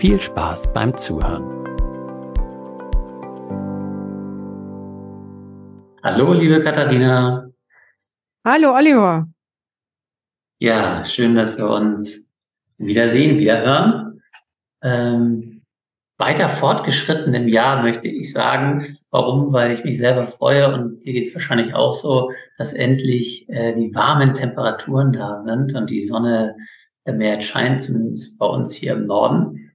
viel Spaß beim Zuhören. Hallo, liebe Katharina. Hallo, Oliver. Ja, schön, dass wir uns wiedersehen, wiederhören. Ähm, weiter fortgeschritten im Jahr möchte ich sagen. Warum? Weil ich mich selber freue und dir geht es wahrscheinlich auch so, dass endlich äh, die warmen Temperaturen da sind und die Sonne mehr scheint, zumindest bei uns hier im Norden.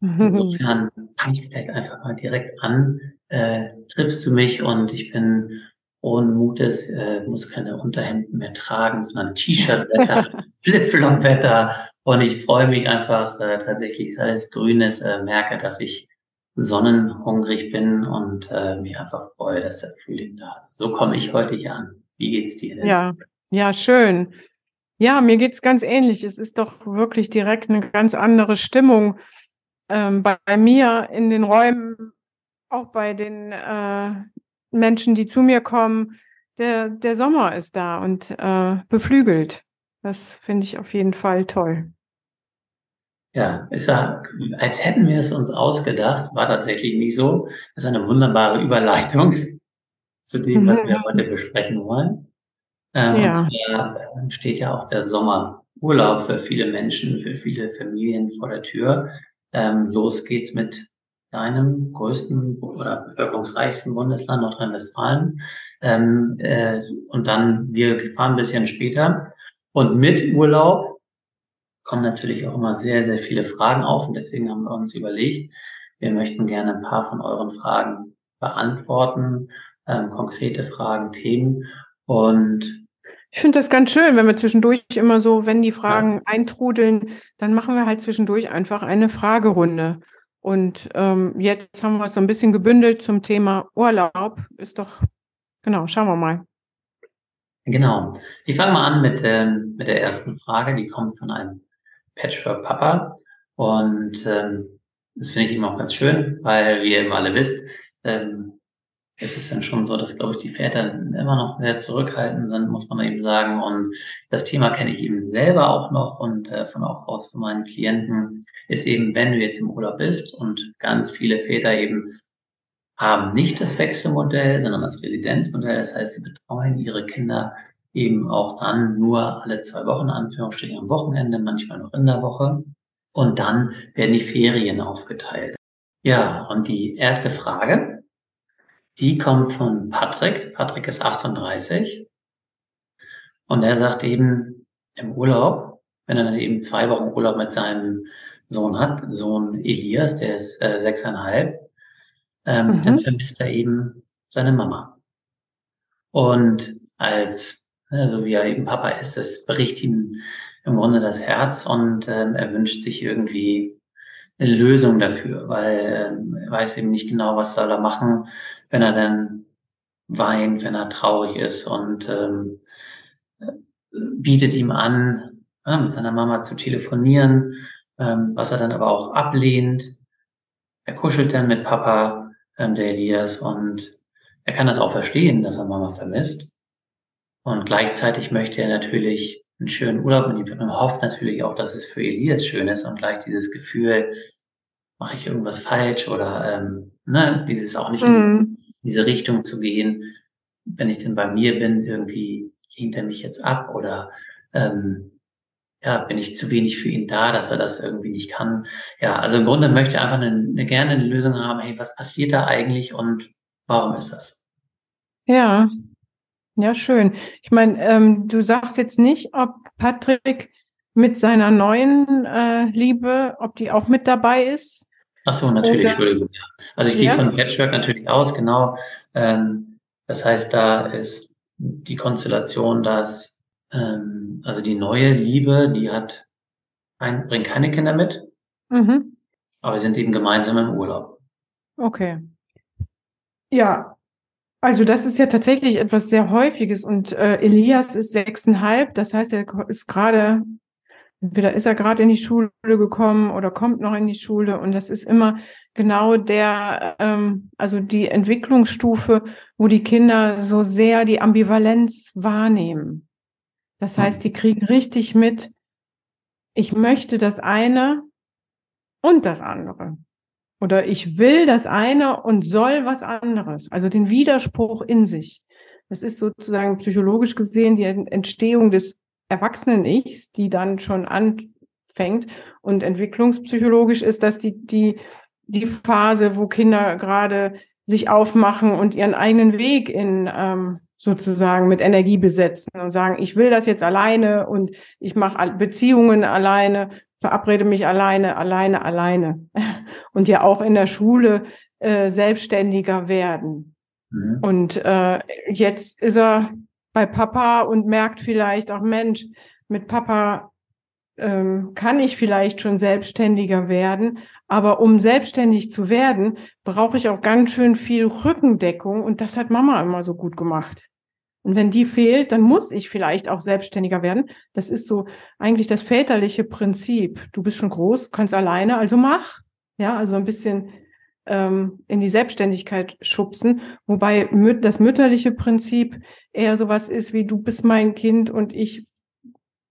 Insofern fange ich vielleicht einfach mal direkt an. Äh, triffst du mich und ich bin ohne Mutes, äh, muss keine Unterhemden mehr tragen, sondern T-Shirt-Wetter, Flip-Flop-Wetter. Und ich freue mich einfach äh, tatsächlich, ist alles Grünes, äh, merke, dass ich sonnenhungrig bin und äh, mich einfach freue, dass der Frühling da ist. So komme ich heute hier an. Wie geht's dir denn? Ja, ja, schön. Ja, mir geht's ganz ähnlich. Es ist doch wirklich direkt eine ganz andere Stimmung ähm, bei, bei, mir in den Räumen, auch bei den äh, Menschen, die zu mir kommen, der, der Sommer ist da und äh, beflügelt. Das finde ich auf jeden Fall toll. Ja, ist ja, als hätten wir es uns ausgedacht, war tatsächlich nicht so. Das ist eine wunderbare Überleitung zu dem, was wir heute besprechen wollen. Ähm, ja. Und zwar steht ja auch der Sommerurlaub für viele Menschen, für viele Familien vor der Tür. Ähm, los geht's mit deinem größten oder bevölkerungsreichsten Bundesland Nordrhein-Westfalen. Ähm, äh, und dann, wir fahren ein bisschen später. Und mit Urlaub kommen natürlich auch immer sehr, sehr viele Fragen auf. Und deswegen haben wir uns überlegt, wir möchten gerne ein paar von euren Fragen beantworten, ähm, konkrete Fragen, Themen. Und ich finde das ganz schön, wenn wir zwischendurch immer so, wenn die Fragen ja. eintrudeln, dann machen wir halt zwischendurch einfach eine Fragerunde. Und ähm, jetzt haben wir es so ein bisschen gebündelt zum Thema Urlaub. Ist doch, genau, schauen wir mal. Genau. Ich fange mal an mit, ähm, mit der ersten Frage. Die kommt von einem Patchwork-Papa. Und ähm, das finde ich eben auch ganz schön, weil, wie ihr eben alle wisst, ähm, ist es dann schon so, dass, glaube ich, die Väter immer noch sehr zurückhaltend sind, muss man eben sagen. Und das Thema kenne ich eben selber auch noch und äh, von auch aus von meinen Klienten ist eben, wenn du jetzt im Urlaub bist und ganz viele Väter eben haben nicht das Wechselmodell, sondern das Residenzmodell. Das heißt, sie betreuen ihre Kinder eben auch dann nur alle zwei Wochen, Anführungsstrichen am Wochenende, manchmal noch in der Woche. Und dann werden die Ferien aufgeteilt. Ja, und die erste Frage, die kommt von Patrick. Patrick ist 38. Und er sagt eben im Urlaub, wenn er dann eben zwei Wochen Urlaub mit seinem Sohn hat, Sohn Elias, der ist äh, sechseinhalb, ähm, mhm. dann vermisst er eben seine Mama. Und als, also wie er eben Papa ist, das bricht ihm im Grunde das Herz und ähm, er wünscht sich irgendwie eine Lösung dafür, weil ähm, er weiß eben nicht genau, was soll er machen, wenn er dann weint, wenn er traurig ist und ähm, bietet ihm an, ja, mit seiner Mama zu telefonieren, ähm, was er dann aber auch ablehnt. Er kuschelt dann mit Papa, ähm, der Elias, und er kann das auch verstehen, dass er Mama vermisst. Und gleichzeitig möchte er natürlich einen schönen Urlaub mit ihm und hofft natürlich auch, dass es für Elias schön ist und gleich dieses Gefühl, mache ich irgendwas falsch oder ähm, ne, dieses auch nicht mhm. Diese Richtung zu gehen, wenn ich denn bei mir bin, irgendwie lehnt er mich jetzt ab oder ähm, ja, bin ich zu wenig für ihn da, dass er das irgendwie nicht kann. Ja, also im Grunde möchte er einfach eine, eine gerne eine Lösung haben, hey, was passiert da eigentlich und warum ist das? Ja, ja, schön. Ich meine, ähm, du sagst jetzt nicht, ob Patrick mit seiner neuen äh, Liebe, ob die auch mit dabei ist. Ach so, natürlich, Oder? Entschuldigung. Also ich ja. gehe von Patchwork natürlich aus, genau. Ähm, das heißt, da ist die Konstellation, dass ähm, also die neue Liebe, die hat ein, bringt keine Kinder mit, mhm. aber wir sind eben gemeinsam im Urlaub. Okay. Ja, also das ist ja tatsächlich etwas sehr Häufiges und äh, Elias ist sechseinhalb, das heißt, er ist gerade, entweder ist er gerade in die Schule gekommen oder kommt noch in die Schule und das ist immer genau der, ähm, also die Entwicklungsstufe, wo die Kinder so sehr die Ambivalenz wahrnehmen. Das hm. heißt, die kriegen richtig mit, ich möchte das eine und das andere. Oder ich will das eine und soll was anderes. Also den Widerspruch in sich. Das ist sozusagen psychologisch gesehen die Entstehung des Erwachsenen-Ichs, die dann schon anfängt. Und entwicklungspsychologisch ist das die, die, die Phase, wo Kinder gerade sich aufmachen und ihren eigenen Weg in ähm, sozusagen mit Energie besetzen und sagen, ich will das jetzt alleine und ich mache Beziehungen alleine verabrede mich alleine, alleine, alleine. Und ja auch in der Schule äh, selbstständiger werden. Mhm. Und äh, jetzt ist er bei Papa und merkt vielleicht auch, Mensch, mit Papa ähm, kann ich vielleicht schon selbstständiger werden, aber um selbstständig zu werden, brauche ich auch ganz schön viel Rückendeckung und das hat Mama immer so gut gemacht. Und wenn die fehlt, dann muss ich vielleicht auch selbstständiger werden. Das ist so eigentlich das väterliche Prinzip. Du bist schon groß, kannst alleine, also mach. Ja, also ein bisschen ähm, in die Selbstständigkeit schubsen. Wobei das mütterliche Prinzip eher sowas ist wie du bist mein Kind und ich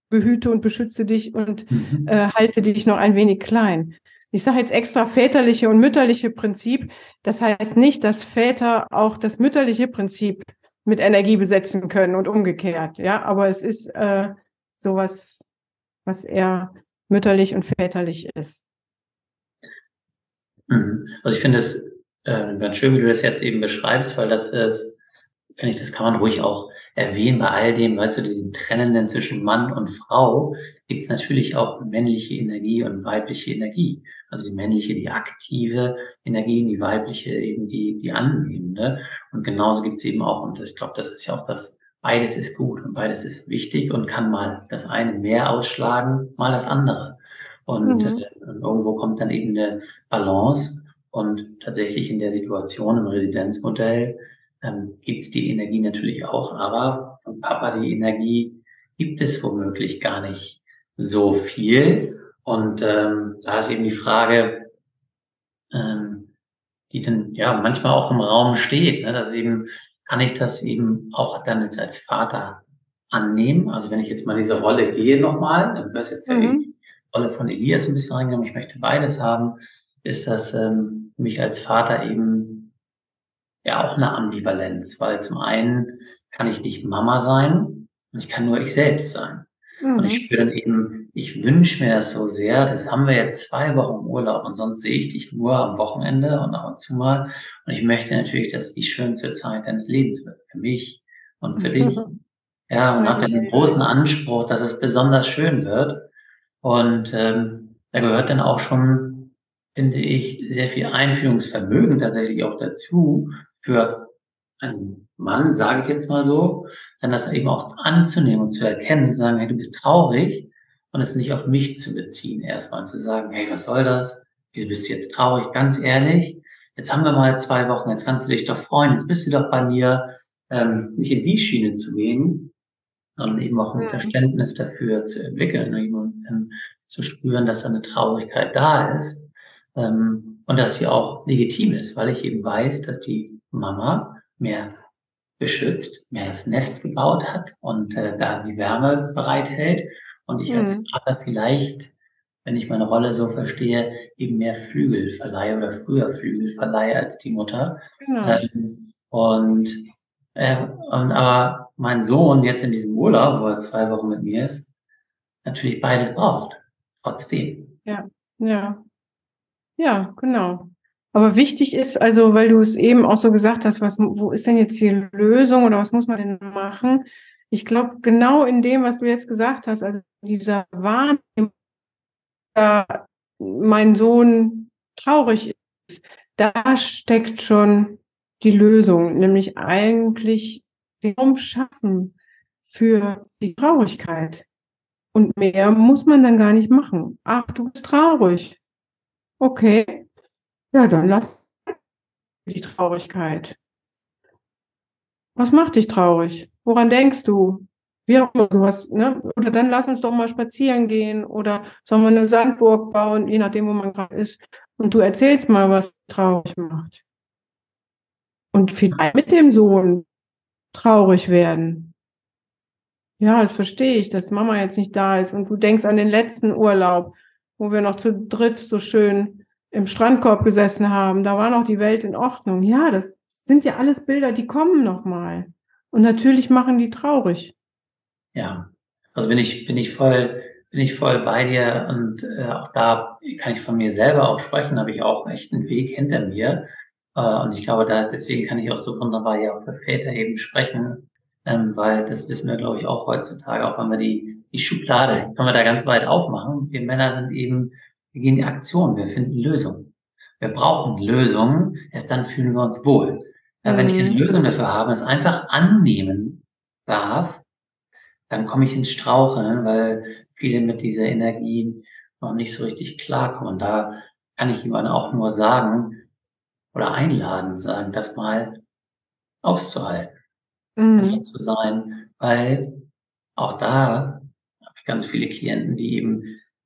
behüte und beschütze dich und mhm. äh, halte dich noch ein wenig klein. Ich sage jetzt extra väterliche und mütterliche Prinzip. Das heißt nicht, dass Väter auch das mütterliche Prinzip mit Energie besetzen können und umgekehrt. Ja, aber es ist äh, sowas, was eher mütterlich und väterlich ist. Mhm. Also ich finde es äh, ganz schön, wie du das jetzt eben beschreibst, weil das ist, finde ich, das kann man ruhig auch erwähnen bei all dem, weißt du, diesem Trennenden zwischen Mann und Frau, gibt es natürlich auch männliche Energie und weibliche Energie. Also die männliche, die aktive Energie, die weibliche eben die, die annehmende. Und genauso gibt es eben auch, und ich glaube, das ist ja auch das, beides ist gut und beides ist wichtig und kann mal das eine mehr ausschlagen, mal das andere. Und mhm. äh, irgendwo kommt dann eben eine Balance. Und tatsächlich in der Situation im Residenzmodell ähm, gibt es die Energie natürlich auch, aber von Papa die Energie gibt es womöglich gar nicht so viel. Und ähm, da ist eben die Frage, ähm, die dann ja manchmal auch im Raum steht, ne, dass eben kann ich das eben auch dann jetzt als Vater annehmen. Also wenn ich jetzt mal diese Rolle gehe nochmal, dann wirst jetzt mhm. ja Rolle von Elias ein bisschen reingenommen, ich möchte beides haben, ist das ähm, mich als Vater eben ja auch eine Ambivalenz, weil zum einen kann ich nicht Mama sein und ich kann nur ich selbst sein. Mhm. Und ich mhm. spüre dann eben, ich wünsche mir das so sehr, das haben wir jetzt zwei Wochen Urlaub und sonst sehe ich dich nur am Wochenende und ab und zu mal. Und ich möchte natürlich, dass die schönste Zeit deines Lebens wird, für mich und für dich. Mhm. Ja, und habe dann den großen Anspruch, dass es besonders schön wird. Und ähm, da gehört dann auch schon, finde ich, sehr viel Einfühlungsvermögen tatsächlich auch dazu, für einen Mann, sage ich jetzt mal so, dann das eben auch anzunehmen und zu erkennen, zu sagen, hey, du bist traurig und es nicht auf mich zu beziehen, erstmal zu sagen, hey, was soll das? Wieso bist du jetzt traurig? Ganz ehrlich, jetzt haben wir mal zwei Wochen, jetzt kannst du dich doch freuen, jetzt bist du doch bei mir, ähm, nicht in die Schiene zu gehen, sondern eben auch ein ja. Verständnis dafür zu entwickeln ne, und ähm, zu spüren, dass da eine Traurigkeit da ist ähm, und dass sie auch legitim ist, weil ich eben weiß, dass die Mama mehr beschützt, mehr das Nest gebaut hat und äh, da die Wärme bereithält und ich mhm. als Vater vielleicht, wenn ich meine Rolle so verstehe, eben mehr Flügel verleihe oder früher Flügel verleihe als die Mutter. Genau. Ähm, und, äh, und aber mein Sohn jetzt in diesem Urlaub, wo er zwei Wochen mit mir ist, natürlich beides braucht. Trotzdem. Ja, ja. Ja, genau. Aber wichtig ist, also, weil du es eben auch so gesagt hast, was, wo ist denn jetzt die Lösung oder was muss man denn machen? Ich glaube, genau in dem, was du jetzt gesagt hast, also dieser Wahrnehmung, mein Sohn traurig ist, da steckt schon die Lösung, nämlich eigentlich den Raum schaffen für die Traurigkeit. Und mehr muss man dann gar nicht machen. Ach, du bist traurig. Okay. Ja, dann lass die Traurigkeit. Was macht dich traurig? Woran denkst du? Wie auch immer sowas, ne? Oder dann lass uns doch mal spazieren gehen oder sollen wir eine Sandburg bauen, je nachdem, wo man gerade ist. Und du erzählst mal, was traurig macht. Und vielleicht mit dem Sohn traurig werden. Ja, das verstehe ich, dass Mama jetzt nicht da ist und du denkst an den letzten Urlaub, wo wir noch zu dritt so schön im Strandkorb gesessen haben. Da war noch die Welt in Ordnung. Ja, das sind ja alles Bilder, die kommen noch mal. Und natürlich machen die traurig. Ja, also bin ich, bin ich voll, bin ich voll bei dir und äh, auch da kann ich von mir selber auch sprechen, habe ich auch echt einen Weg hinter mir. Äh, und ich glaube, da deswegen kann ich auch so wunderbar ja auch für Väter eben sprechen, ähm, weil das wissen wir, glaube ich, auch heutzutage, auch wenn wir die, die Schublade, können wir da ganz weit aufmachen. Wir Männer sind eben, wir gehen in die Aktion, wir finden Lösungen. Wir brauchen Lösungen, erst dann fühlen wir uns wohl. Ja, wenn ich mhm. Lösung dafür habe, es einfach annehmen darf, dann komme ich ins Straucheln, weil viele mit dieser Energie noch nicht so richtig klarkommen. Und da kann ich jemandem auch nur sagen oder einladen, sagen, das mal auszuhalten, mhm. zu sein, weil auch da habe ich ganz viele Klienten, die eben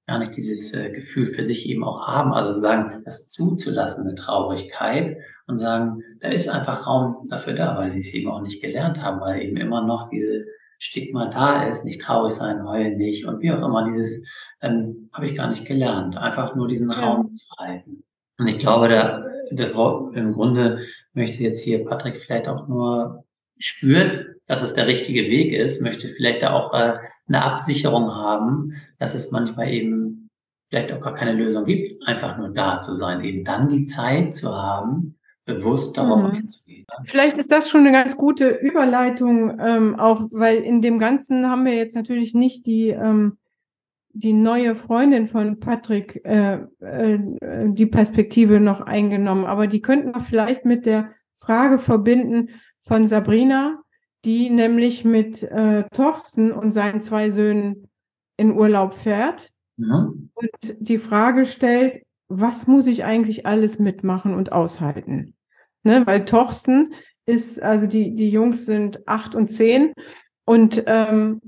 gar nicht dieses äh, Gefühl für sich eben auch haben, also sagen, das zuzulassen, eine Traurigkeit und sagen, da ist einfach Raum dafür da, weil sie es eben auch nicht gelernt haben, weil eben immer noch diese Stigma da ist, nicht traurig sein, heulen nicht und wie auch immer, dieses ähm, habe ich gar nicht gelernt, einfach nur diesen Raum zu halten. Und ich glaube, da, das, im Grunde möchte jetzt hier Patrick vielleicht auch nur spürt, dass es der richtige Weg ist, möchte vielleicht da auch äh, eine Absicherung haben, dass es manchmal eben vielleicht auch gar keine Lösung gibt, einfach nur da zu sein, eben dann die Zeit zu haben, bewusst darauf mhm. einzugehen. Vielleicht ist das schon eine ganz gute Überleitung, ähm, auch weil in dem Ganzen haben wir jetzt natürlich nicht die, ähm, die neue Freundin von Patrick äh, äh, die Perspektive noch eingenommen, aber die könnten wir vielleicht mit der Frage verbinden von Sabrina, die nämlich mit äh, Torsten und seinen zwei Söhnen in Urlaub fährt mhm. und die Frage stellt, was muss ich eigentlich alles mitmachen und aushalten? Ne, weil Torsten ist, also die, die Jungs sind acht und zehn und, ähm,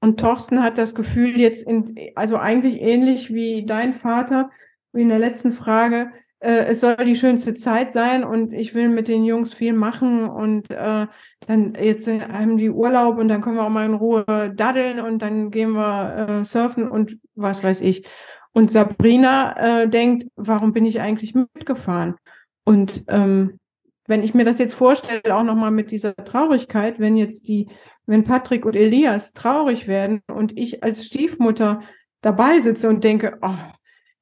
und Torsten hat das Gefühl jetzt in, also eigentlich ähnlich wie dein Vater, wie in der letzten Frage, äh, es soll die schönste Zeit sein und ich will mit den Jungs viel machen und äh, dann jetzt haben die Urlaub und dann können wir auch mal in Ruhe daddeln und dann gehen wir äh, surfen und was weiß ich. Und Sabrina äh, denkt, warum bin ich eigentlich mitgefahren? Und ähm, wenn ich mir das jetzt vorstelle, auch nochmal mit dieser Traurigkeit, wenn jetzt die, wenn Patrick und Elias traurig werden und ich als Stiefmutter dabei sitze und denke, oh,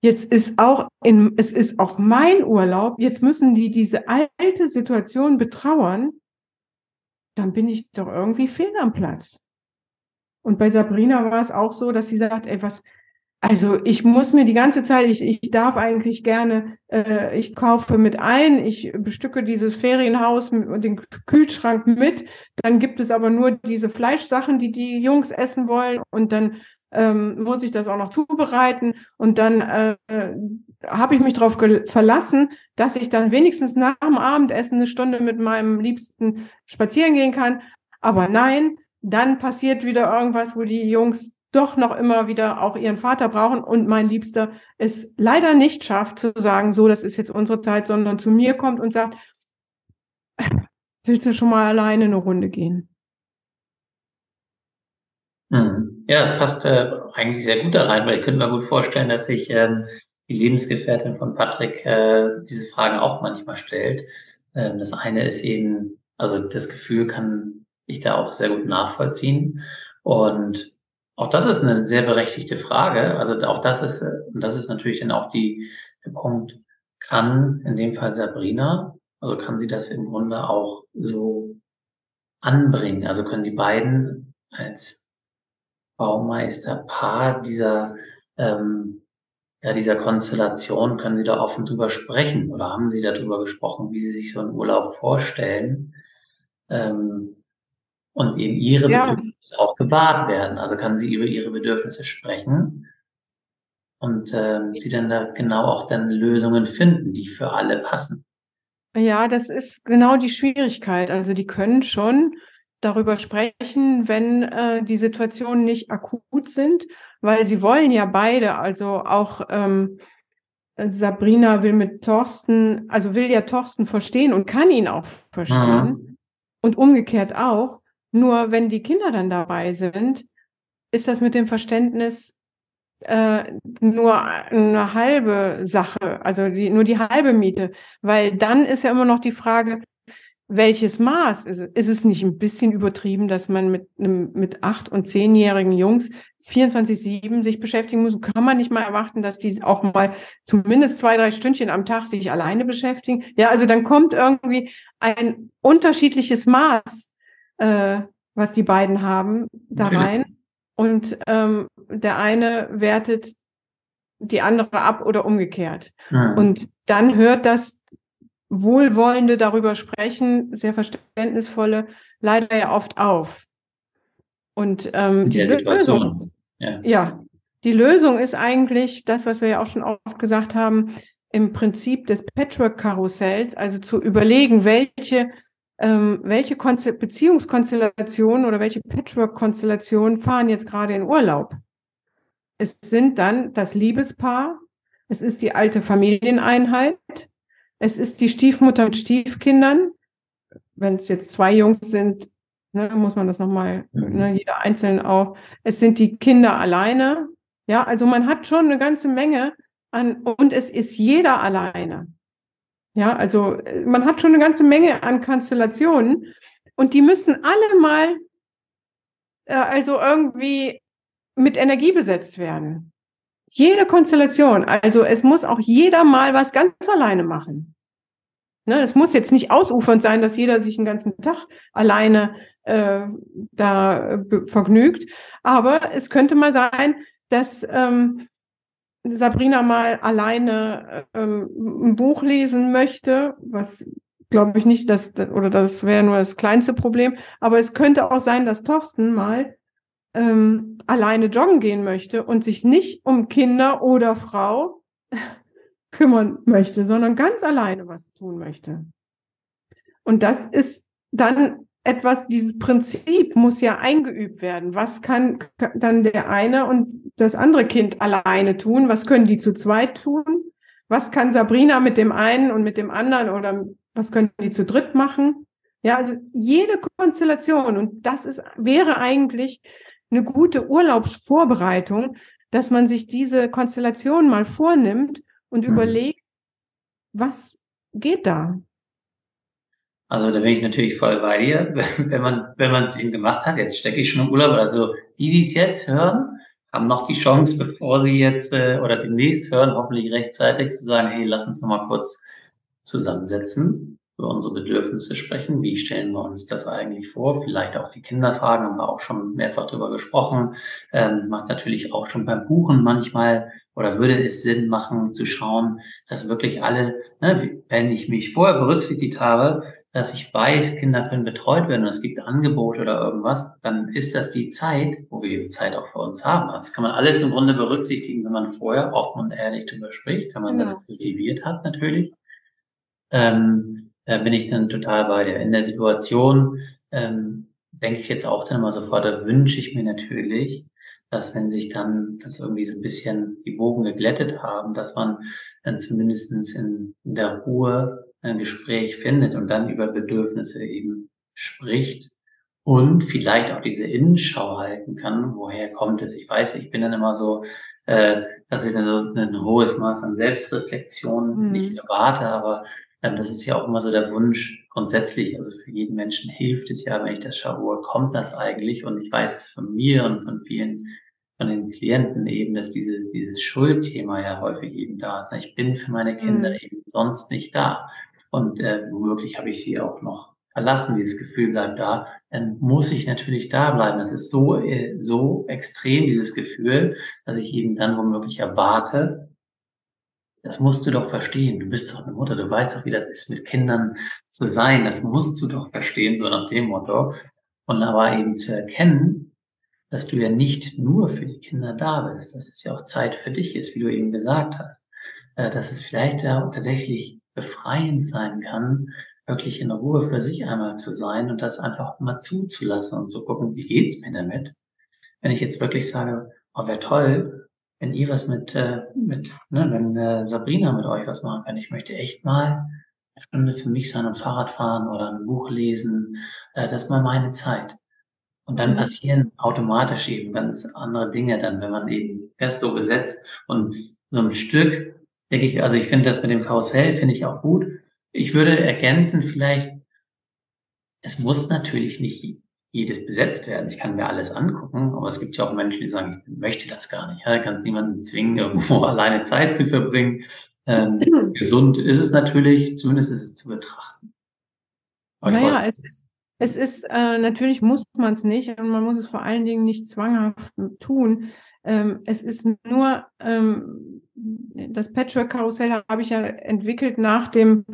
Jetzt ist auch in, es ist auch mein Urlaub. Jetzt müssen die diese alte Situation betrauern. Dann bin ich doch irgendwie fehl am Platz. Und bei Sabrina war es auch so, dass sie sagt, ey, was, also ich muss mir die ganze Zeit, ich, ich darf eigentlich gerne, äh, ich kaufe mit ein, ich bestücke dieses Ferienhaus und den Kühlschrank mit, dann gibt es aber nur diese Fleischsachen, die die Jungs essen wollen. Und dann ähm, muss ich das auch noch zubereiten. Und dann äh, habe ich mich darauf verlassen, dass ich dann wenigstens nach dem Abendessen eine Stunde mit meinem Liebsten spazieren gehen kann. Aber nein, dann passiert wieder irgendwas, wo die Jungs doch noch immer wieder auch ihren Vater brauchen und mein Liebster es leider nicht schafft zu sagen, so, das ist jetzt unsere Zeit, sondern zu mir kommt und sagt, willst du schon mal alleine eine Runde gehen? Hm. Ja, das passt äh, eigentlich sehr gut da rein, weil ich könnte mir gut vorstellen, dass sich ähm, die Lebensgefährtin von Patrick äh, diese Fragen auch manchmal stellt. Ähm, das eine ist eben, also das Gefühl kann ich da auch sehr gut nachvollziehen. Und auch das ist eine sehr berechtigte Frage. Also auch das ist, und das ist natürlich dann auch die, der Punkt, kann in dem Fall Sabrina, also kann sie das im Grunde auch so anbringen? Also können die beiden als Baumeisterpaar dieser, ähm, ja, dieser Konstellation, können Sie da offen drüber sprechen oder haben Sie darüber gesprochen, wie Sie sich so einen Urlaub vorstellen? Ähm, und eben ihre ja. Bedürfnisse auch gewahrt werden. Also kann sie über ihre Bedürfnisse sprechen und ähm, sie dann da genau auch dann Lösungen finden, die für alle passen. Ja, das ist genau die Schwierigkeit. Also die können schon darüber sprechen, wenn äh, die Situationen nicht akut sind, weil sie wollen ja beide, also auch ähm, Sabrina will mit Thorsten, also will ja Thorsten verstehen und kann ihn auch verstehen. Mhm. Und umgekehrt auch. Nur wenn die Kinder dann dabei sind, ist das mit dem Verständnis äh, nur eine halbe Sache, also die, nur die halbe Miete, weil dann ist ja immer noch die Frage, welches Maß ist es? Ist es nicht ein bisschen übertrieben, dass man mit einem mit acht und zehnjährigen Jungs 24/7 sich beschäftigen muss? Kann man nicht mal erwarten, dass die auch mal zumindest zwei drei Stündchen am Tag sich alleine beschäftigen? Ja, also dann kommt irgendwie ein unterschiedliches Maß äh, was die beiden haben, da rein. Und ähm, der eine wertet die andere ab oder umgekehrt. Mhm. Und dann hört das Wohlwollende darüber sprechen, sehr verständnisvolle, leider ja oft auf. Und ähm, die Lösung, ja. ja, die Lösung ist eigentlich das, was wir ja auch schon oft gesagt haben, im Prinzip des Patchwork-Karussells, also zu überlegen, welche ähm, welche Konze Beziehungskonstellationen oder welche Patchwork-Konstellationen fahren jetzt gerade in Urlaub? Es sind dann das Liebespaar, es ist die alte Familieneinheit, es ist die Stiefmutter mit Stiefkindern. Wenn es jetzt zwei Jungs sind, ne, muss man das nochmal, ne, jeder einzeln auch. Es sind die Kinder alleine. Ja, also man hat schon eine ganze Menge an, und es ist jeder alleine. Ja, also äh, man hat schon eine ganze Menge an Konstellationen und die müssen alle mal äh, also irgendwie mit Energie besetzt werden. Jede Konstellation. Also es muss auch jeder mal was ganz alleine machen. Ne, es muss jetzt nicht ausufernd sein, dass jeder sich den ganzen Tag alleine äh, da äh, vergnügt, aber es könnte mal sein, dass ähm, Sabrina mal alleine ähm, ein Buch lesen möchte, was glaube ich nicht, dass, oder das wäre nur das kleinste Problem, aber es könnte auch sein, dass Thorsten mal ähm, alleine joggen gehen möchte und sich nicht um Kinder oder Frau kümmern möchte, sondern ganz alleine was tun möchte. Und das ist dann etwas, dieses Prinzip muss ja eingeübt werden. Was kann dann der eine und das andere Kind alleine tun? Was können die zu zweit tun? Was kann Sabrina mit dem einen und mit dem anderen oder was können die zu dritt machen? Ja, also jede Konstellation und das ist, wäre eigentlich eine gute Urlaubsvorbereitung, dass man sich diese Konstellation mal vornimmt und mhm. überlegt, was geht da? Also da bin ich natürlich voll bei dir, wenn man wenn man es eben gemacht hat. Jetzt stecke ich schon im Urlaub. Also die, die es jetzt hören, haben noch die Chance, bevor sie jetzt äh, oder demnächst hören, hoffentlich rechtzeitig zu sagen, hey, lass uns noch mal kurz zusammensetzen, über unsere Bedürfnisse sprechen. Wie stellen wir uns das eigentlich vor? Vielleicht auch die Kinder fragen, haben wir auch schon mehrfach drüber gesprochen. Ähm, macht natürlich auch schon beim Buchen manchmal oder würde es Sinn machen zu schauen, dass wirklich alle, ne, wenn ich mich vorher berücksichtigt habe, dass ich weiß, Kinder können betreut werden und es gibt Angebote oder irgendwas, dann ist das die Zeit, wo wir Zeit auch für uns haben. Das kann man alles im Grunde berücksichtigen, wenn man vorher offen und ehrlich darüber spricht, wenn man ja. das kultiviert hat natürlich. Ähm, da bin ich dann total bei dir. In der Situation ähm, denke ich jetzt auch dann immer sofort, da wünsche ich mir natürlich, dass wenn sich dann das irgendwie so ein bisschen die Wogen geglättet haben, dass man dann zumindestens in, in der Ruhe ein Gespräch findet und dann über Bedürfnisse eben spricht und vielleicht auch diese Innenschau halten kann, woher kommt es. Ich weiß, ich bin dann immer so, äh, dass ich dann so ein hohes Maß an Selbstreflexion mhm. nicht erwarte, aber ähm, das ist ja auch immer so der Wunsch grundsätzlich. Also für jeden Menschen hilft es ja, wenn ich das schaue, woher kommt das eigentlich? Und ich weiß es von mir und von vielen von den Klienten eben, dass diese, dieses Schuldthema ja häufig eben da ist. Ich bin für meine Kinder mhm. eben sonst nicht da. Und äh, womöglich habe ich sie auch noch verlassen, dieses Gefühl bleibt da, dann muss ich natürlich da bleiben. Das ist so, äh, so extrem, dieses Gefühl, dass ich eben dann womöglich erwarte, das musst du doch verstehen. Du bist doch eine Mutter, du weißt doch, wie das ist, mit Kindern zu sein. Das musst du doch verstehen, so nach dem Motto. Und aber eben zu erkennen, dass du ja nicht nur für die Kinder da bist, dass es ja auch Zeit für dich ist, wie du eben gesagt hast. Äh, dass es vielleicht ja tatsächlich befreiend sein kann, wirklich in Ruhe für sich einmal zu sein und das einfach mal zuzulassen und zu gucken, wie geht's mir damit? Wenn ich jetzt wirklich sage, oh, wäre toll, wenn ihr was mit, äh, mit ne, wenn äh, Sabrina mit euch was machen kann. Ich möchte echt mal eine Stunde für mich sein und Fahrrad fahren oder ein Buch lesen. Äh, das ist mal meine Zeit. Und dann passieren automatisch eben ganz andere Dinge dann, wenn man eben das so besetzt. Und so ein Stück, denke ich, also ich finde das mit dem Karussell, finde ich auch gut. Ich würde ergänzen vielleicht, es muss natürlich nicht jedes besetzt werden. Ich kann mir alles angucken, aber es gibt ja auch Menschen, die sagen, ich möchte das gar nicht. Ich kann niemanden zwingen, irgendwo alleine Zeit zu verbringen. Ähm, gesund ist es natürlich, zumindest ist es zu betrachten. Aber naja, es ist, es ist äh, natürlich muss man es nicht und man muss es vor allen Dingen nicht zwanghaft tun. Ähm, es ist nur ähm, das Patchwork-Karussell habe ich ja entwickelt nach dem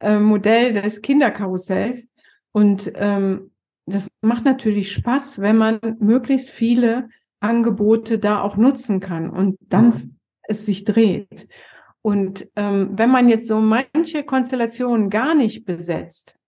äh, Modell des Kinderkarussells und ähm, das macht natürlich Spaß, wenn man möglichst viele Angebote da auch nutzen kann und dann mhm. es sich dreht. Und ähm, wenn man jetzt so manche Konstellationen gar nicht besetzt,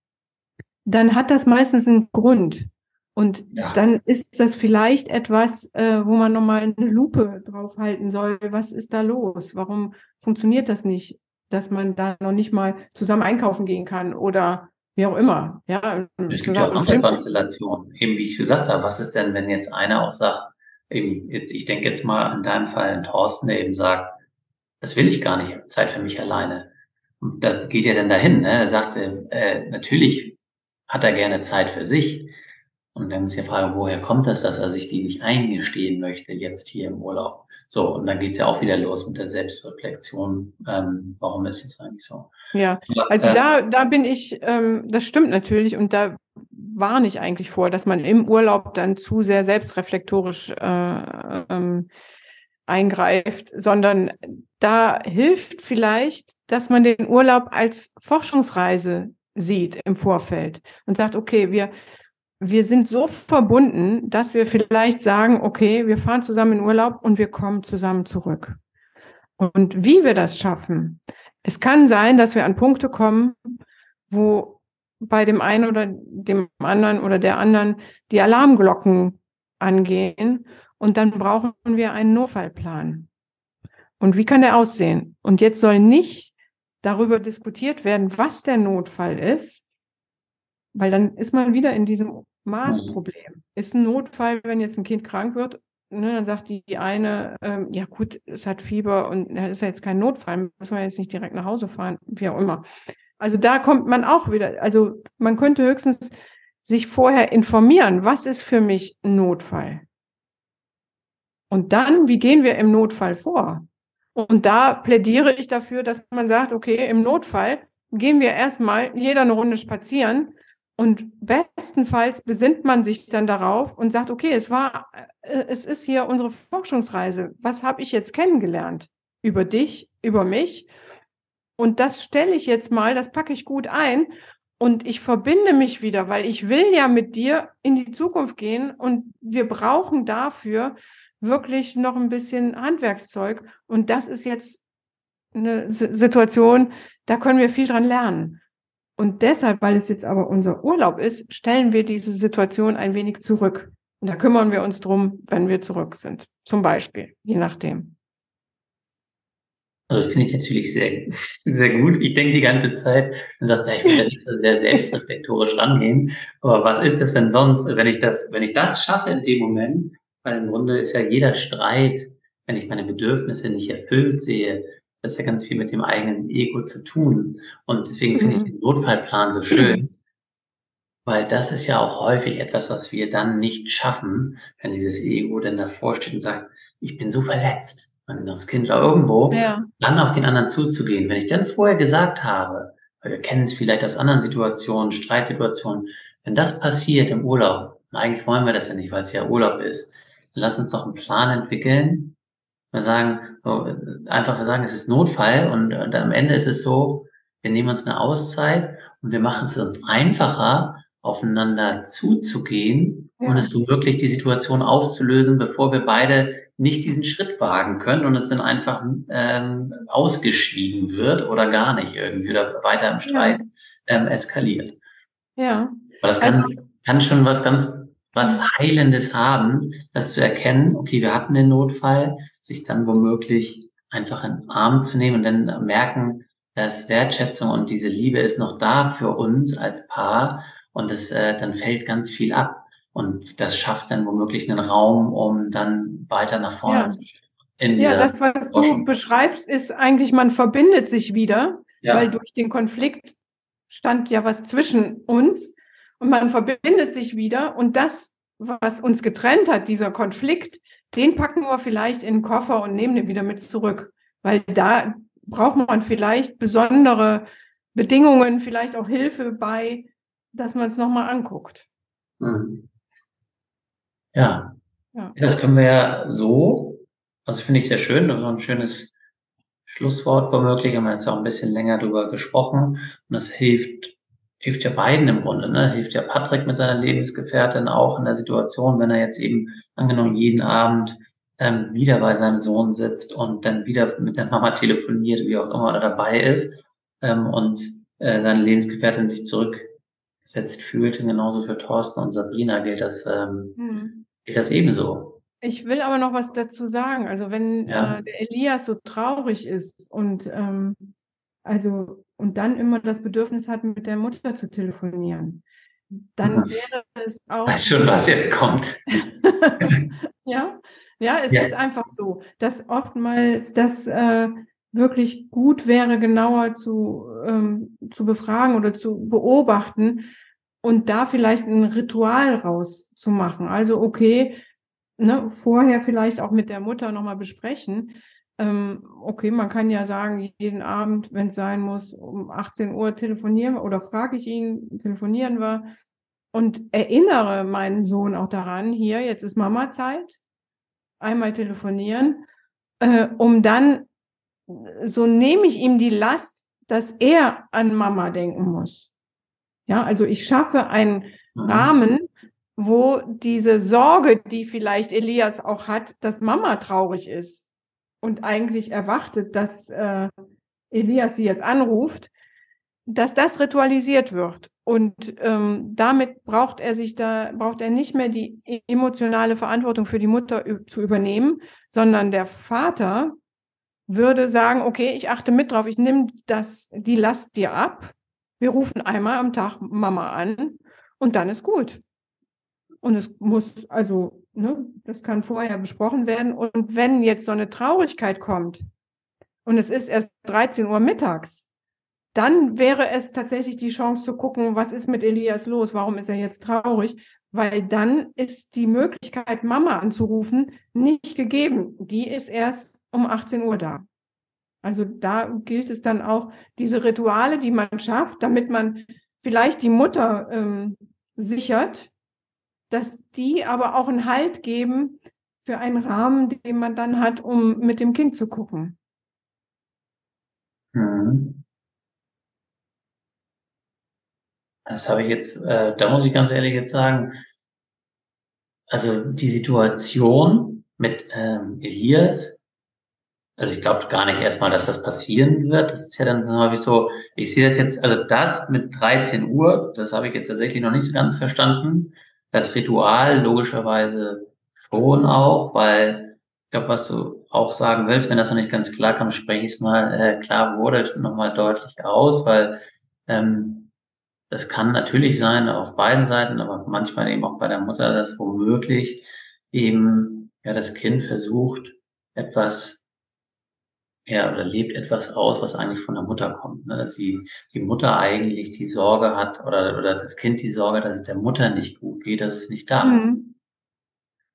dann hat das meistens einen Grund. Und ja. dann ist das vielleicht etwas, äh, wo man nochmal eine Lupe draufhalten soll. Was ist da los? Warum funktioniert das nicht, dass man da noch nicht mal zusammen einkaufen gehen kann oder wie auch immer. Ja, es gibt ja auch andere Konstellationen. Eben wie ich gesagt habe, was ist denn, wenn jetzt einer auch sagt, eben jetzt, ich denke jetzt mal an deinen Fall, an Thorsten, der eben sagt, das will ich gar nicht, Zeit für mich alleine. Und das geht ja dann dahin. Ne? Er sagte, äh, natürlich hat er gerne Zeit für sich. Und dann ist die Frage, woher kommt das, dass er sich die nicht eingestehen möchte, jetzt hier im Urlaub? So, und dann geht's ja auch wieder los mit der Selbstreflexion. Ähm, warum ist es eigentlich so? Ja, also äh, da, da bin ich, ähm, das stimmt natürlich und da warne ich eigentlich vor, dass man im Urlaub dann zu sehr selbstreflektorisch äh, ähm, eingreift, sondern da hilft vielleicht, dass man den Urlaub als Forschungsreise sieht im Vorfeld und sagt, okay, wir, wir sind so verbunden, dass wir vielleicht sagen, okay, wir fahren zusammen in Urlaub und wir kommen zusammen zurück. Und wie wir das schaffen, es kann sein, dass wir an Punkte kommen, wo bei dem einen oder dem anderen oder der anderen die Alarmglocken angehen und dann brauchen wir einen Notfallplan. Und wie kann der aussehen? Und jetzt soll nicht darüber diskutiert werden, was der Notfall ist, weil dann ist man wieder in diesem Maßproblem. Ist ein Notfall, wenn jetzt ein Kind krank wird, ne, dann sagt die, die eine, ähm, ja gut, es hat Fieber und das ist ja jetzt kein Notfall, müssen wir jetzt nicht direkt nach Hause fahren, wie auch immer. Also da kommt man auch wieder, also man könnte höchstens sich vorher informieren, was ist für mich ein Notfall? Und dann, wie gehen wir im Notfall vor? Und da plädiere ich dafür, dass man sagt, okay, im Notfall gehen wir erstmal jeder eine Runde spazieren und bestenfalls besinnt man sich dann darauf und sagt, okay, es war, äh, es ist hier unsere Forschungsreise. Was habe ich jetzt kennengelernt? Über dich, über mich. Und das stelle ich jetzt mal, das packe ich gut ein. Und ich verbinde mich wieder, weil ich will ja mit dir in die Zukunft gehen und wir brauchen dafür wirklich noch ein bisschen Handwerkszeug. Und das ist jetzt eine Situation, da können wir viel dran lernen. Und deshalb, weil es jetzt aber unser Urlaub ist, stellen wir diese Situation ein wenig zurück. Und da kümmern wir uns drum, wenn wir zurück sind. Zum Beispiel, je nachdem. Also finde ich natürlich sehr, sehr gut. Ich denke die ganze Zeit und sage, ich will da nicht so sehr selbstreflektorisch rangehen. Aber was ist das denn sonst, wenn ich das, wenn ich das schaffe in dem Moment, weil im Grunde ist ja jeder Streit, wenn ich meine Bedürfnisse nicht erfüllt sehe, das ist ja ganz viel mit dem eigenen Ego zu tun. Und deswegen finde ich mhm. den Notfallplan so schön, weil das ist ja auch häufig etwas, was wir dann nicht schaffen, wenn dieses Ego dann davor steht und sagt, ich bin so verletzt, mein inneres Kind oder irgendwo, ja. dann auf den anderen zuzugehen. Wenn ich dann vorher gesagt habe, weil wir kennen es vielleicht aus anderen Situationen, Streitsituationen, wenn das passiert im Urlaub, und eigentlich wollen wir das ja nicht, weil es ja Urlaub ist, dann lass uns doch einen Plan entwickeln. Wir sagen, so, einfach wir sagen, es ist Notfall und, und am Ende ist es so, wir nehmen uns eine Auszeit und wir machen es uns einfacher, aufeinander zuzugehen ja. und es womöglich die Situation aufzulösen, bevor wir beide nicht diesen Schritt wagen können und es dann einfach ähm, ausgeschwiegen wird oder gar nicht irgendwie oder weiter im Streit ja. ähm, eskaliert. Ja. Aber das kann, also, kann schon was ganz was mhm. Heilendes haben, das zu erkennen, okay, wir hatten den Notfall, sich dann womöglich einfach in den Arm zu nehmen und dann merken, dass Wertschätzung und diese Liebe ist noch da für uns als Paar und es äh, dann fällt ganz viel ab und das schafft dann womöglich einen Raum, um dann weiter nach vorne ja. zu gehen. Ja, das, was Forschung. du beschreibst, ist eigentlich, man verbindet sich wieder, ja. weil durch den Konflikt stand ja was zwischen uns und man verbindet sich wieder und das, was uns getrennt hat, dieser Konflikt, den packen wir vielleicht in den Koffer und nehmen den wieder mit zurück, weil da braucht man vielleicht besondere Bedingungen, vielleicht auch Hilfe bei, dass man es nochmal anguckt. Mhm. Ja. ja. Das können wir ja so, also finde ich sehr schön, so ein schönes Schlusswort womöglich, haben wir jetzt auch ein bisschen länger drüber gesprochen und das hilft, hilft ja beiden im Grunde, ne? hilft ja Patrick mit seiner Lebensgefährtin auch in der Situation, wenn er jetzt eben angenommen jeden Abend ähm, wieder bei seinem Sohn sitzt und dann wieder mit der Mama telefoniert, wie auch immer, oder dabei ist ähm, und äh, seine Lebensgefährtin sich zurück gesetzt fühlt. Und genauso für Thorsten und Sabrina gilt das, ähm, hm. gilt das ebenso. Ich will aber noch was dazu sagen. Also wenn ja. äh, der Elias so traurig ist und ähm, also und dann immer das Bedürfnis hat, mit der Mutter zu telefonieren, dann ja. wäre es auch. Weiß schon, was jetzt kommt. ja, ja, es ja. ist einfach so, dass oftmals das äh, wirklich gut wäre, genauer zu, ähm, zu befragen oder zu beobachten und da vielleicht ein Ritual rauszumachen. Also okay, ne, vorher vielleicht auch mit der Mutter nochmal besprechen. Ähm, okay, man kann ja sagen, jeden Abend, wenn es sein muss, um 18 Uhr telefonieren oder frage ich ihn, telefonieren wir und erinnere meinen Sohn auch daran, hier, jetzt ist Mama Zeit, einmal telefonieren, äh, um dann so nehme ich ihm die Last, dass er an Mama denken muss. Ja, also ich schaffe einen mhm. Rahmen, wo diese Sorge, die vielleicht Elias auch hat, dass Mama traurig ist und eigentlich erwartet, dass äh, Elias sie jetzt anruft, dass das ritualisiert wird. Und ähm, damit braucht er sich da, braucht er nicht mehr die emotionale Verantwortung für die Mutter zu übernehmen, sondern der Vater würde sagen, okay, ich achte mit drauf, ich nehme das, die Last dir ab. Wir rufen einmal am Tag Mama an und dann ist gut. Und es muss, also, ne, das kann vorher besprochen werden. Und wenn jetzt so eine Traurigkeit kommt und es ist erst 13 Uhr mittags, dann wäre es tatsächlich die Chance zu gucken, was ist mit Elias los? Warum ist er jetzt traurig? Weil dann ist die Möglichkeit, Mama anzurufen, nicht gegeben. Die ist erst um 18 Uhr da. Also da gilt es dann auch, diese Rituale, die man schafft, damit man vielleicht die Mutter ähm, sichert, dass die aber auch einen Halt geben für einen Rahmen, den man dann hat, um mit dem Kind zu gucken. Mhm. Das habe ich jetzt, äh, da muss ich ganz ehrlich jetzt sagen, also die Situation mit ähm, Elias, also ich glaube gar nicht erstmal, dass das passieren wird. Das ist ja dann so häufig so, ich sehe das jetzt, also das mit 13 Uhr, das habe ich jetzt tatsächlich noch nicht so ganz verstanden. Das Ritual logischerweise schon auch, weil ich glaube, was du auch sagen willst, wenn das noch nicht ganz klar kam, spreche ich es mal äh, klar wurde nochmal deutlich aus, weil ähm, das kann natürlich sein auf beiden Seiten, aber manchmal eben auch bei der Mutter, dass womöglich eben ja das Kind versucht, etwas ja, oder lebt etwas aus, was eigentlich von der Mutter kommt. Ne? Dass sie, die Mutter eigentlich die Sorge hat oder, oder das Kind die Sorge, dass es der Mutter nicht gut geht, dass es nicht da ist. Mhm.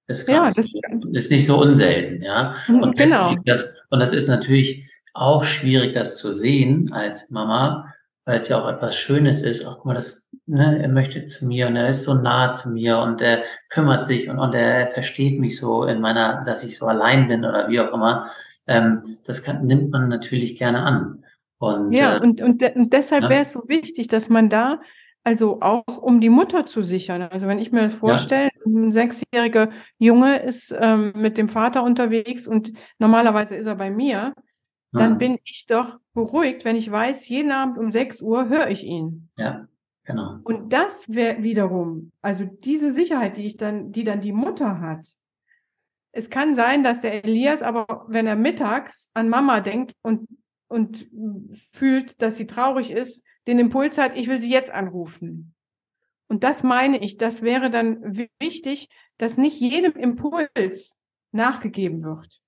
Das Ja, das ist nicht so unselten, ja. Mhm, Und genau. das, und das ist natürlich auch schwierig, das zu sehen als Mama, weil es ja auch etwas Schönes ist. Ach, guck mal, das, ne, er möchte zu mir und er ist so nah zu mir und er kümmert sich und, und er versteht mich so in meiner, dass ich so allein bin oder wie auch immer. Ähm, das kann, nimmt man natürlich gerne an. Und, Ja, äh, und, und, de und deshalb ja. wäre es so wichtig, dass man da, also auch um die Mutter zu sichern. Also wenn ich mir das vorstelle, ein sechsjähriger Junge ist ähm, mit dem Vater unterwegs und normalerweise ist er bei mir, dann ja, bin ich doch beruhigt, wenn ich weiß, jeden Abend um 6 Uhr höre ich ihn. ja, genau. Und das wäre wiederum, also diese Sicherheit, die ich dann, die dann die Mutter hat. Es kann sein, dass der Elias aber, wenn er mittags an Mama denkt und, und fühlt, dass sie traurig ist, den Impuls hat, ich will sie jetzt anrufen. Und das meine ich, das wäre dann wi- wichtig, dass nicht jedem Impuls nachgegeben wird,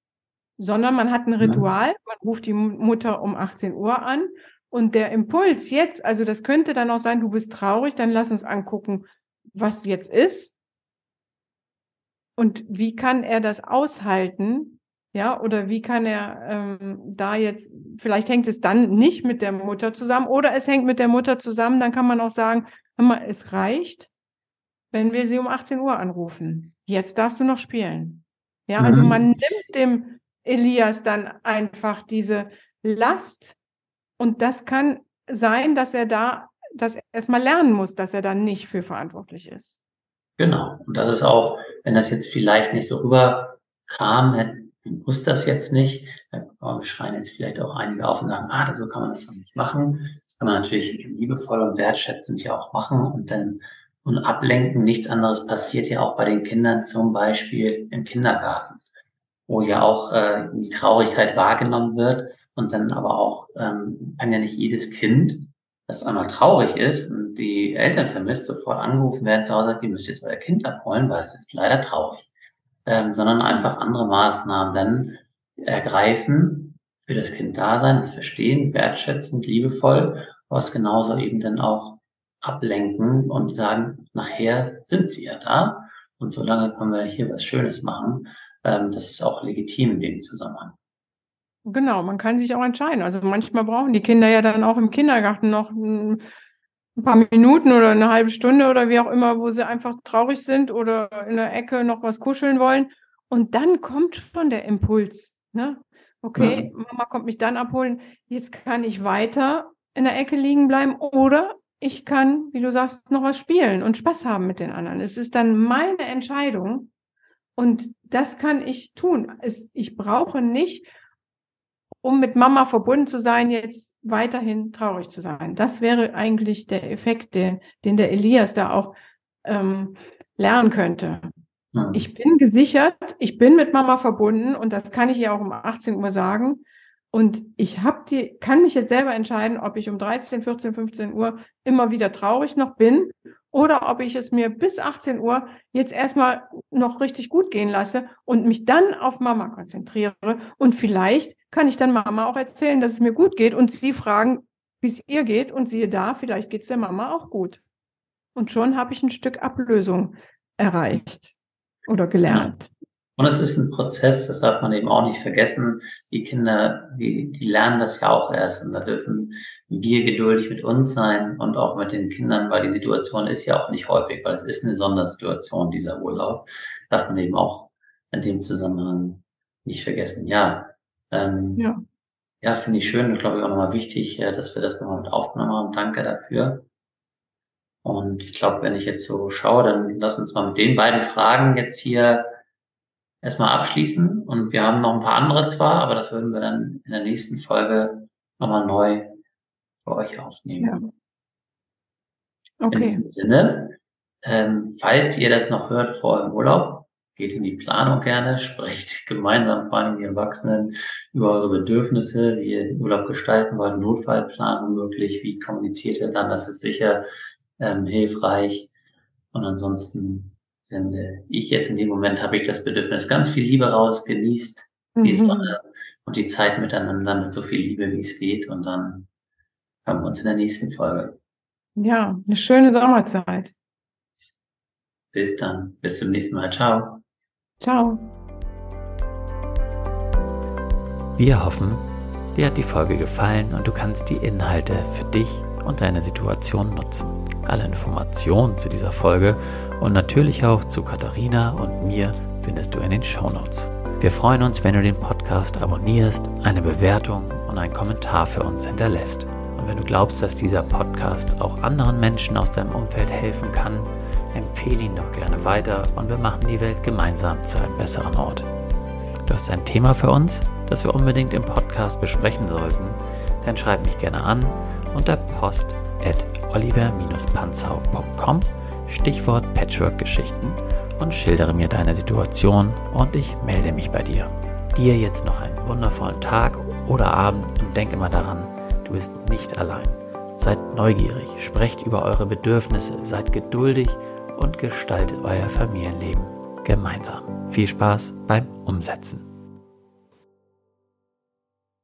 sondern man hat ein. Ritual, man ruft die Mu- Mutter um 18 Uhr an und der Impuls jetzt, also das könnte dann auch sein, du bist traurig, dann lass uns angucken, was jetzt ist und wie kann er das aushalten, ja, oder wie kann er ähm, da jetzt, vielleicht hängt es dann nicht mit der Mutter zusammen oder es hängt mit der Mutter zusammen, dann kann man auch sagen, hör mal, es reicht, wenn wir sie um 18 Uhr anrufen. Jetzt darfst du noch spielen. Ja, also Mhm. man nimmt dem Elias dann einfach diese Last und das kann sein, dass er da das erstmal lernen muss, dass er dann nicht für verantwortlich ist. Genau. Und das ist auch, wenn das jetzt vielleicht nicht so rüberkam, muss das jetzt nicht. Dann schreien jetzt vielleicht auch einige auf und sagen, ah, so kann man das doch nicht machen. Das kann man natürlich liebevoll und wertschätzend ja auch machen und dann und ablenken. Nichts anderes passiert ja auch bei den Kindern, zum Beispiel im Kindergarten, wo ja auch äh, die Traurigkeit wahrgenommen wird und dann aber auch ähm, kann ja nicht jedes Kind das einmal traurig ist und die Eltern vermisst, sofort angerufen werden zu Hause, ihr müsst jetzt euer Kind abholen, weil es ist leider traurig. Ähm, sondern einfach andere Maßnahmen dann ergreifen, für das Kind da sein, es verstehen, wertschätzend, liebevoll, es genauso eben dann auch ablenken und sagen, nachher sind sie ja da und solange können wir hier was Schönes machen. Ähm, das ist auch legitim in dem Zusammenhang. Genau, man kann sich auch entscheiden. Also manchmal brauchen die Kinder ja dann auch im Kindergarten noch ein paar Minuten oder eine halbe Stunde oder wie auch immer, wo sie einfach traurig sind oder in der Ecke noch was kuscheln wollen. Und dann kommt schon der Impuls. Ne? Okay, Mama kommt mich dann abholen. Jetzt kann ich weiter in der Ecke liegen bleiben oder ich kann, wie du sagst, noch was spielen und Spaß haben mit den anderen. Es ist dann meine Entscheidung und das kann ich tun. Es, ich brauche nicht, um mit Mama verbunden zu sein, jetzt weiterhin traurig zu sein. Das wäre eigentlich der Effekt, den, den der Elias da auch ähm, lernen könnte. Mhm. Ich bin gesichert, ich bin mit Mama verbunden und das kann ich ihr auch um 18 Uhr sagen. Und ich hab die, kann mich jetzt selber entscheiden, ob ich um 13, 14, 15 Uhr immer wieder traurig noch bin oder ob ich es mir bis 18 Uhr jetzt erstmal noch richtig gut gehen lasse und mich dann auf Mama konzentriere. Und vielleicht kann ich dann Mama auch erzählen, dass es mir gut geht und sie fragen, wie es ihr geht und siehe da, vielleicht geht es der Mama auch gut. Und schon habe ich ein Stück Ablösung erreicht oder gelernt. Und es ist ein Prozess, das darf man eben auch nicht vergessen. Die Kinder, die, die lernen das ja auch erst und da dürfen wir geduldig mit uns sein und auch mit den Kindern, weil die Situation ist ja auch nicht häufig, weil es ist eine Sondersituation, dieser Urlaub. Darf man eben auch in dem Zusammenhang nicht vergessen. Ja, ähm, Ja. ja finde ich schön und glaube ich auch nochmal wichtig, äh, dass wir das nochmal mit aufgenommen haben. Danke dafür. Und ich glaube, wenn ich jetzt so schaue, dann lass uns mal mit den beiden Fragen jetzt hier erstmal abschließen. Und wir haben noch ein paar andere zwar, aber das würden wir dann in der nächsten Folge nochmal neu für euch aufnehmen. In Okay. diesem Sinne, ähm, falls ihr das noch hört vor eurem Urlaub, geht in die Planung gerne, sprecht gemeinsam, vor allem die Erwachsenen, über eure Bedürfnisse, wie ihr den Urlaub gestalten wollt, Notfallplanung möglich, wie kommuniziert ihr dann, das ist sicher ähm, hilfreich. Und ansonsten sende ich jetzt in dem Moment, habe ich das Bedürfnis, ganz viel Liebe raus, genießt die Mhm. Sonne und die Zeit miteinander mit so viel Liebe, wie es geht. Und dann hören wir uns in der nächsten Folge. Ja, eine schöne Sommerzeit. Bis dann. Bis zum nächsten Mal. Ciao. Ciao. Wir hoffen, dir hat die Folge gefallen und du kannst die Inhalte für dich und deine Situation nutzen. Alle Informationen zu dieser Folge und natürlich auch zu Katharina und mir findest du in den Show Notes. Wir freuen uns, wenn du den Podcast abonnierst, eine Bewertung und einen Kommentar für uns hinterlässt. Und wenn du glaubst, dass dieser Podcast auch anderen Menschen aus deinem Umfeld helfen kann, empfehle ihn doch gerne weiter und wir machen die Welt gemeinsam zu einem besseren Ort. Du hast ein Thema für uns, das wir unbedingt im Podcast besprechen sollten, dann schreib mich gerne an unter post at oliver-panzau.com Stichwort Patchwork-Geschichten und schildere mir deine Situation und ich melde mich bei dir. Dir jetzt noch einen wundervollen Tag oder Abend und denk immer daran, du bist nicht allein. Seid neugierig, sprecht über eure Bedürfnisse, seid geduldig und gestaltet euer Familienleben gemeinsam. Viel Spaß beim Umsetzen.